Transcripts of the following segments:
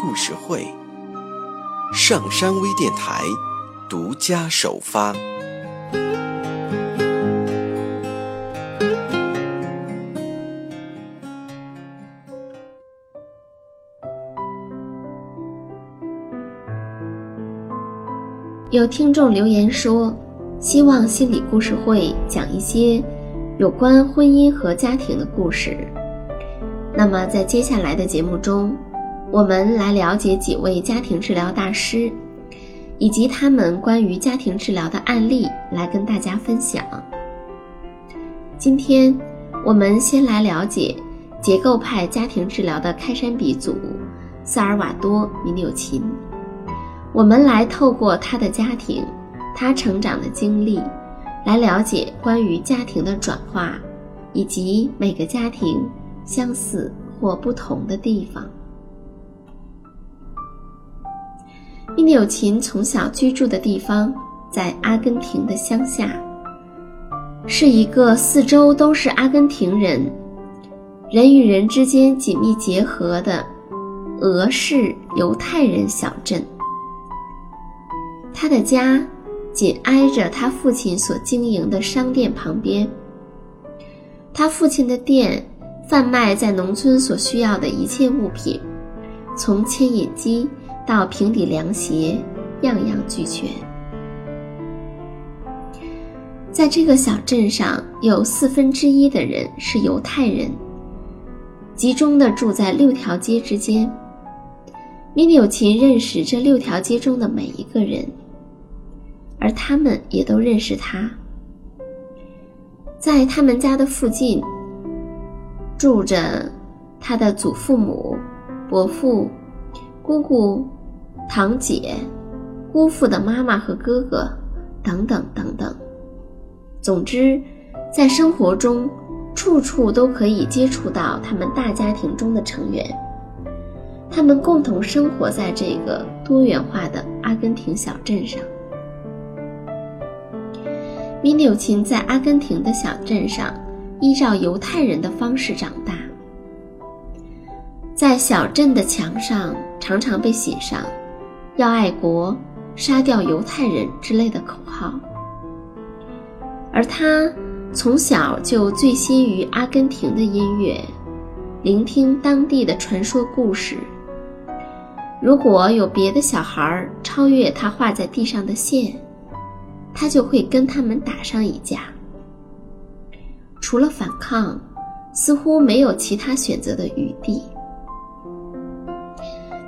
故事会，上山微电台独家首发。有听众留言说，希望心理故事会讲一些。有关婚姻和家庭的故事。那么，在接下来的节目中，我们来了解几位家庭治疗大师，以及他们关于家庭治疗的案例，来跟大家分享。今天，我们先来了解结构派家庭治疗的开山鼻祖萨尔瓦多·米纽琴。我们来透过他的家庭，他成长的经历。来了解关于家庭的转化，以及每个家庭相似或不同的地方。密纽琴从小居住的地方在阿根廷的乡下，是一个四周都是阿根廷人，人与人之间紧密结合的俄式犹太人小镇。他的家。紧挨着他父亲所经营的商店旁边。他父亲的店贩卖在农村所需要的一切物品，从牵引机到平底凉鞋，样样俱全。在这个小镇上，有四分之一的人是犹太人，集中的住在六条街之间。米纽琴认识这六条街中的每一个人。而他们也都认识他。在他们家的附近，住着他的祖父母、伯父、姑姑、堂姐、姑父的妈妈和哥哥，等等等等。总之，在生活中，处处都可以接触到他们大家庭中的成员。他们共同生活在这个多元化的阿根廷小镇上。米纽琴在阿根廷的小镇上，依照犹太人的方式长大。在小镇的墙上，常常被写上“要爱国，杀掉犹太人”之类的口号。而他从小就醉心于阿根廷的音乐，聆听当地的传说故事。如果有别的小孩超越他画在地上的线，他就会跟他们打上一架。除了反抗，似乎没有其他选择的余地。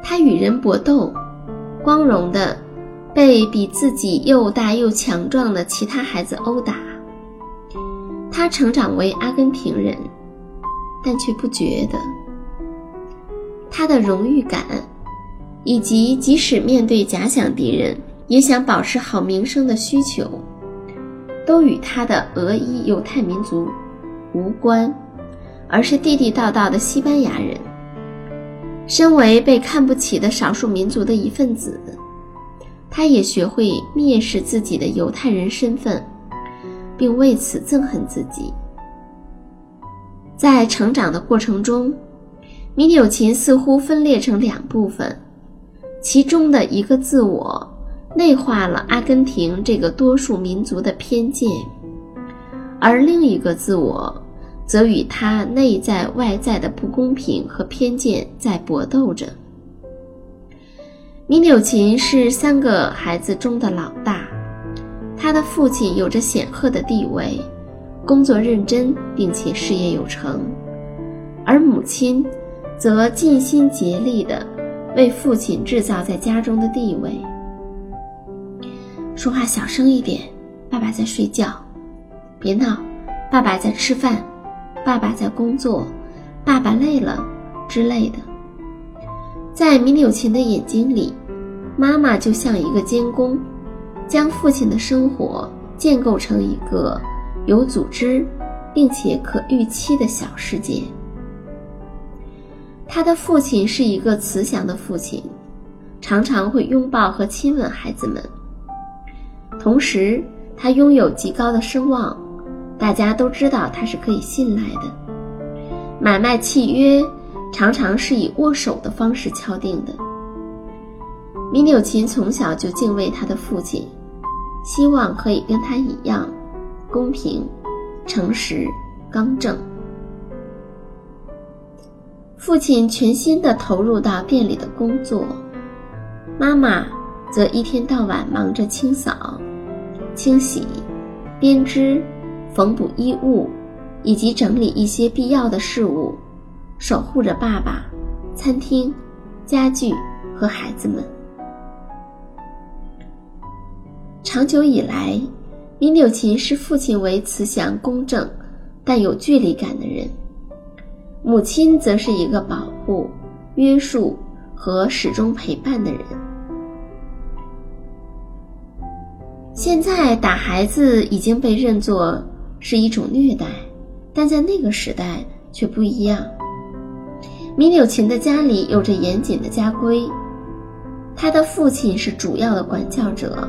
他与人搏斗，光荣的被比自己又大又强壮的其他孩子殴打。他成长为阿根廷人，但却不觉得他的荣誉感，以及即使面对假想敌人。也想保持好名声的需求，都与他的俄裔犹太民族无关，而是地地道道的西班牙人。身为被看不起的少数民族的一份子，他也学会蔑视自己的犹太人身份，并为此憎恨自己。在成长的过程中，米纽琴似乎分裂成两部分，其中的一个自我。内化了阿根廷这个多数民族的偏见，而另一个自我，则与他内在外在的不公平和偏见在搏斗着。米纽琴是三个孩子中的老大，他的父亲有着显赫的地位，工作认真并且事业有成，而母亲，则尽心竭力地为父亲制造在家中的地位。说话小声一点，爸爸在睡觉，别闹，爸爸在吃饭，爸爸在工作，爸爸累了之类的。在米纽琴的眼睛里，妈妈就像一个监工，将父亲的生活建构成一个有组织并且可预期的小世界。他的父亲是一个慈祥的父亲，常常会拥抱和亲吻孩子们。同时，他拥有极高的声望，大家都知道他是可以信赖的。买卖契约常常是以握手的方式敲定的。米纽琴从小就敬畏他的父亲，希望可以跟他一样公平、诚实、刚正。父亲全心地投入到店里的工作，妈妈则一天到晚忙着清扫、清洗、编织、缝补衣物，以及整理一些必要的事物，守护着爸爸、餐厅、家具和孩子们。长久以来，米纽琴视父亲为慈祥、公正，但有距离感的人。母亲则是一个保护、约束和始终陪伴的人。现在打孩子已经被认作是一种虐待，但在那个时代却不一样。米柳琴的家里有着严谨的家规，他的父亲是主要的管教者。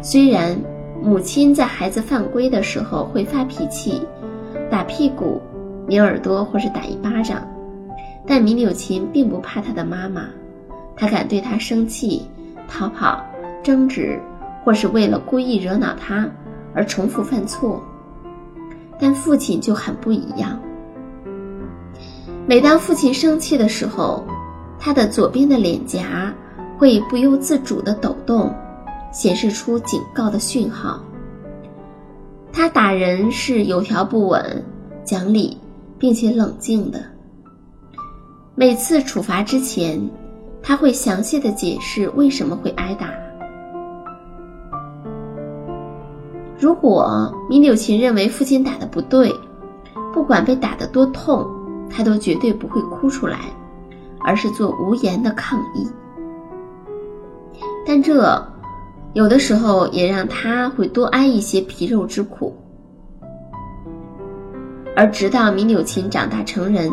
虽然母亲在孩子犯规的时候会发脾气、打屁股。拧耳朵或是打一巴掌，但米柳琴并不怕他的妈妈，他敢对他生气、逃跑、争执，或是为了故意惹恼他而重复犯错。但父亲就很不一样。每当父亲生气的时候，他的左边的脸颊会不由自主地抖动，显示出警告的讯号。他打人是有条不紊、讲理。并且冷静的。每次处罚之前，他会详细的解释为什么会挨打。如果米柳琴认为父亲打的不对，不管被打得多痛，他都绝对不会哭出来，而是做无言的抗议。但这有的时候也让他会多挨一些皮肉之苦。而直到米纽琴长大成人，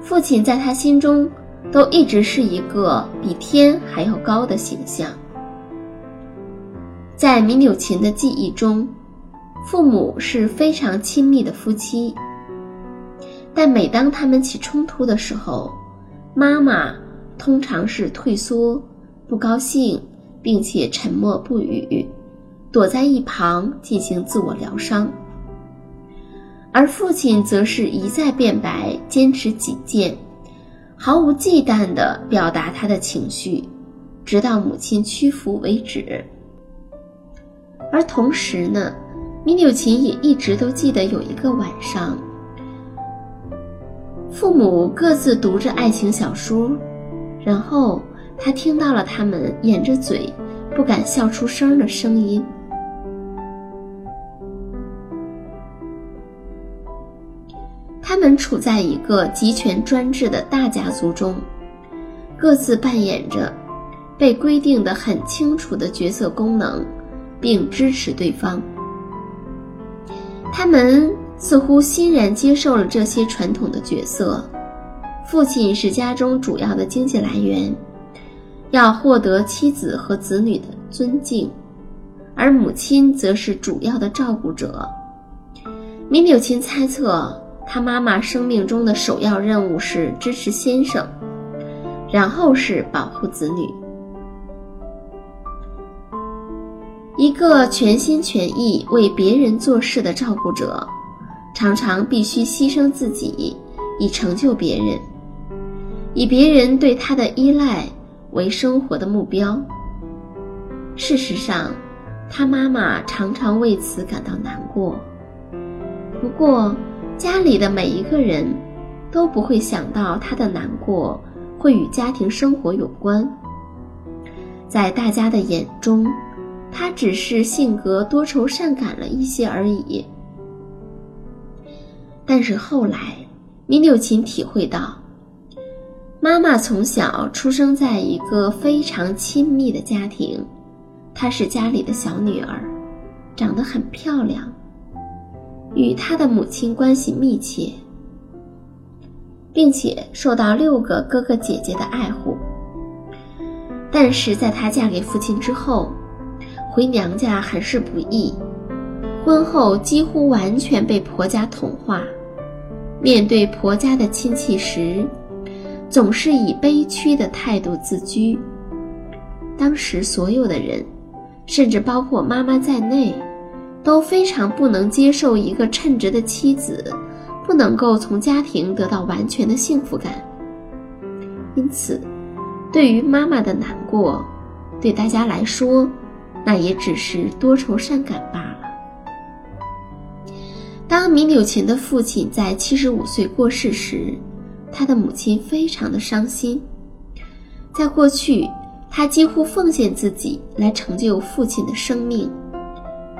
父亲在他心中都一直是一个比天还要高的形象。在米纽琴的记忆中，父母是非常亲密的夫妻。但每当他们起冲突的时候，妈妈通常是退缩、不高兴，并且沉默不语，躲在一旁进行自我疗伤。而父亲则是一再辩白，坚持己见，毫无忌惮地表达他的情绪，直到母亲屈服为止。而同时呢，米纽琴也一直都记得有一个晚上，父母各自读着爱情小说，然后他听到了他们掩着嘴，不敢笑出声的声音。他们处在一个集权专制的大家族中，各自扮演着被规定的很清楚的角色功能，并支持对方。他们似乎欣然接受了这些传统的角色：父亲是家中主要的经济来源，要获得妻子和子女的尊敬，而母亲则是主要的照顾者。米纽钦猜测。他妈妈生命中的首要任务是支持先生，然后是保护子女。一个全心全意为别人做事的照顾者，常常必须牺牲自己以成就别人，以别人对他的依赖为生活的目标。事实上，他妈妈常常为此感到难过。不过，家里的每一个人都不会想到他的难过会与家庭生活有关。在大家的眼中，他只是性格多愁善感了一些而已。但是后来，米纽琴体会到，妈妈从小出生在一个非常亲密的家庭，她是家里的小女儿，长得很漂亮，与她的母亲关系密切，并且受到六个哥哥姐姐的爱护。但是在她嫁给父亲之后，回娘家很是不易，婚后几乎完全被婆家同化，面对婆家的亲戚时。总是以悲屈的态度自居。当时所有的人，甚至包括妈妈在内，都非常不能接受一个称职的妻子不能够从家庭得到完全的幸福感。因此，对于妈妈的难过，对大家来说，那也只是多愁善感罢了。当米柳琴的父亲在七十五岁过世时，他的母亲非常的伤心。在过去，他几乎奉献自己来成就父亲的生命，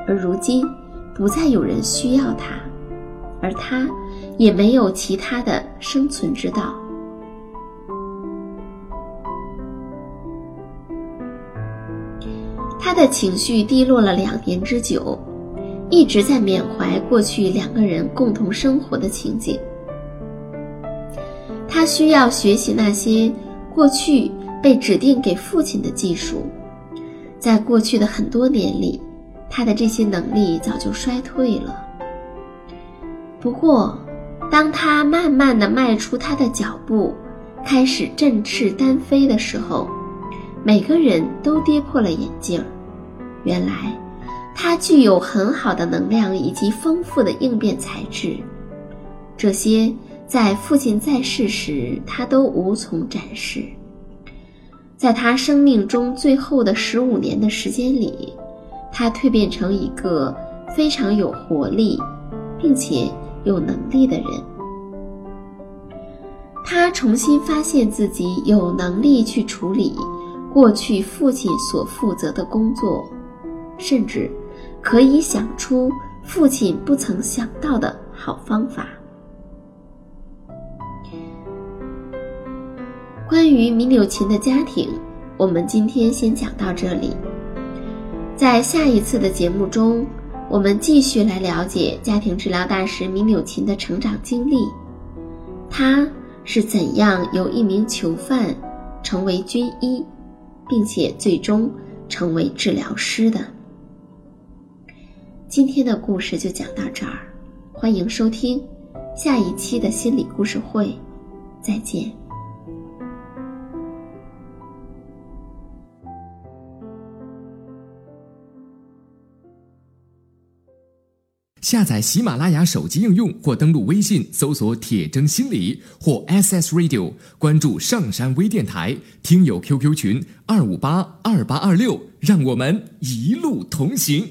而如今，不再有人需要他，而他也没有其他的生存之道。他的情绪低落了两年之久，一直在缅怀过去两个人共同生活的情景。他需要学习那些过去被指定给父亲的技术，在过去的很多年里，他的这些能力早就衰退了。不过，当他慢慢的迈出他的脚步，开始振翅单飞的时候，每个人都跌破了眼镜。原来，他具有很好的能量以及丰富的应变材质，这些。在父亲在世时，他都无从展示。在他生命中最后的十五年的时间里，他蜕变成一个非常有活力，并且有能力的人。他重新发现自己有能力去处理过去父亲所负责的工作，甚至可以想出父亲不曾想到的好方法。关于米柳琴的家庭，我们今天先讲到这里。在下一次的节目中，我们继续来了解家庭治疗大师米柳琴的成长经历。他是怎样由一名囚犯成为军医，并且最终成为治疗师的？今天的故事就讲到这儿，欢迎收听下一期的心理故事会，再见。下载喜马拉雅手机应用，或登录微信搜索“铁征心理”或 SS Radio，关注上山微电台，听友 QQ 群二五八二八二六，让我们一路同行。